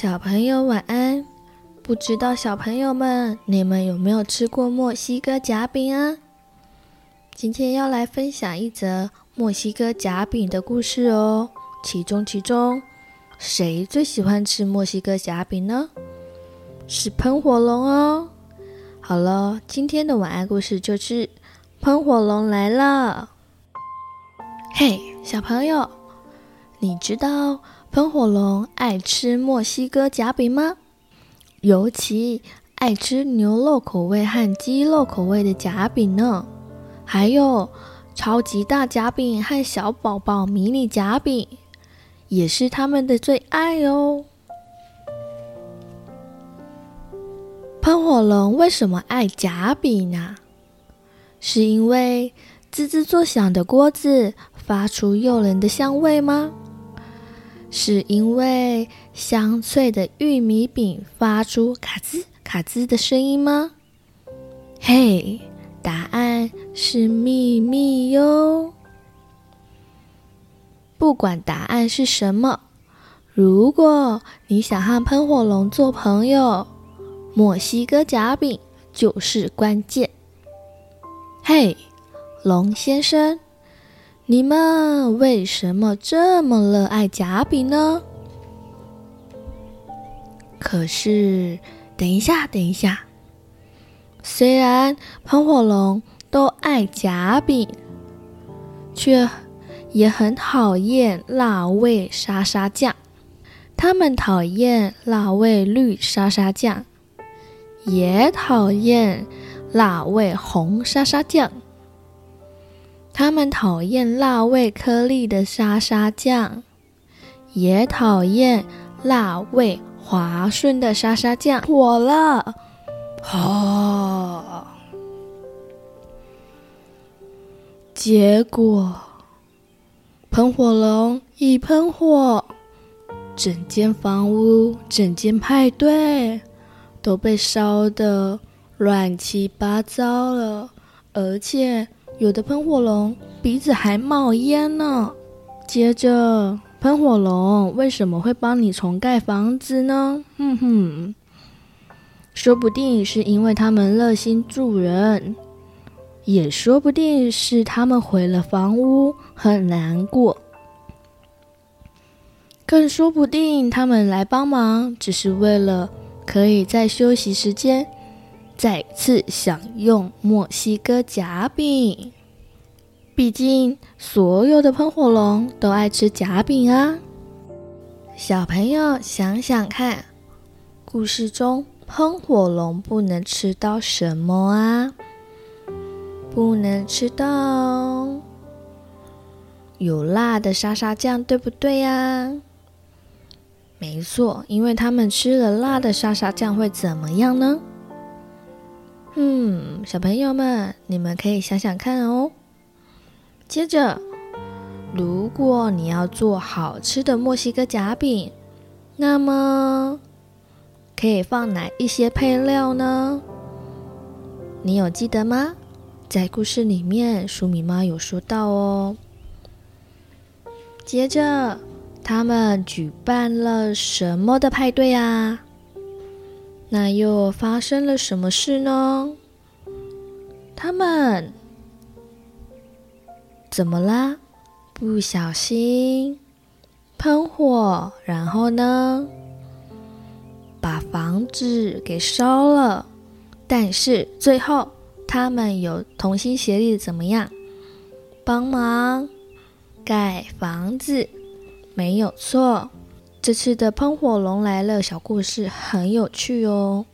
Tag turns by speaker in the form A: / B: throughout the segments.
A: 小朋友晚安。不知道小朋友们，你们有没有吃过墨西哥夹饼啊？今天要来分享一则墨西哥夹饼的故事哦。其中，其中谁最喜欢吃墨西哥夹饼呢？是喷火龙哦。好了，今天的晚安故事就是喷火龙来了。嘿，小朋友，你知道喷火龙爱吃墨西哥夹饼吗？尤其爱吃牛肉口味和鸡肉口味的夹饼呢，还有超级大夹饼和小宝宝迷你夹饼，也是他们的最爱哦。喷火龙为什么爱夹饼呢？是因为滋滋作响的锅子发出诱人的香味吗？是因为香脆的玉米饼发出卡兹卡兹的声音吗？嘿，答案是秘密哟！不管答案是什么，如果你想和喷火龙做朋友，墨西哥夹饼就是关键。嘿，龙先生。你们为什么这么热爱夹饼呢？可是，等一下，等一下。虽然喷火龙都爱夹饼，却也很讨厌辣味沙沙酱。他们讨厌辣味绿沙沙酱，也讨厌辣味红沙沙酱。他们讨厌辣味颗粒的沙沙酱，也讨厌辣味滑顺的沙沙酱。火了！哦！结果，喷火龙一喷火，整间房屋、整间派对都被烧得乱七八糟了，而且。有的喷火龙鼻子还冒烟呢。接着，喷火龙为什么会帮你重盖房子呢？哼哼，说不定是因为他们热心助人，也说不定是他们毁了房屋很难过，更说不定他们来帮忙只是为了可以在休息时间。再次享用墨西哥夹饼，毕竟所有的喷火龙都爱吃夹饼啊！小朋友想想看，故事中喷火龙不能吃到什么啊？不能吃到有辣的沙沙酱，对不对呀？没错，因为他们吃了辣的沙沙酱会怎么样呢？嗯，小朋友们，你们可以想想看哦。接着，如果你要做好吃的墨西哥夹饼，那么可以放哪一些配料呢？你有记得吗？在故事里面，舒米妈有说到哦。接着，他们举办了什么的派对啊？那又发生了什么事呢？他们怎么啦？不小心喷火，然后呢，把房子给烧了。但是最后，他们有同心协力，怎么样？帮忙盖房子，没有错。这次的喷火龙来了小故事很有趣哦。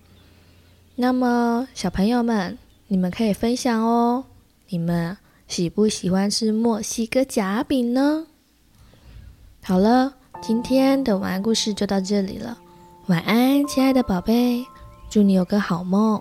A: 那么小朋友们，你们可以分享哦。你们喜不喜欢吃墨西哥夹饼呢？好了，今天的晚安故事就到这里了。晚安，亲爱的宝贝，祝你有个好梦。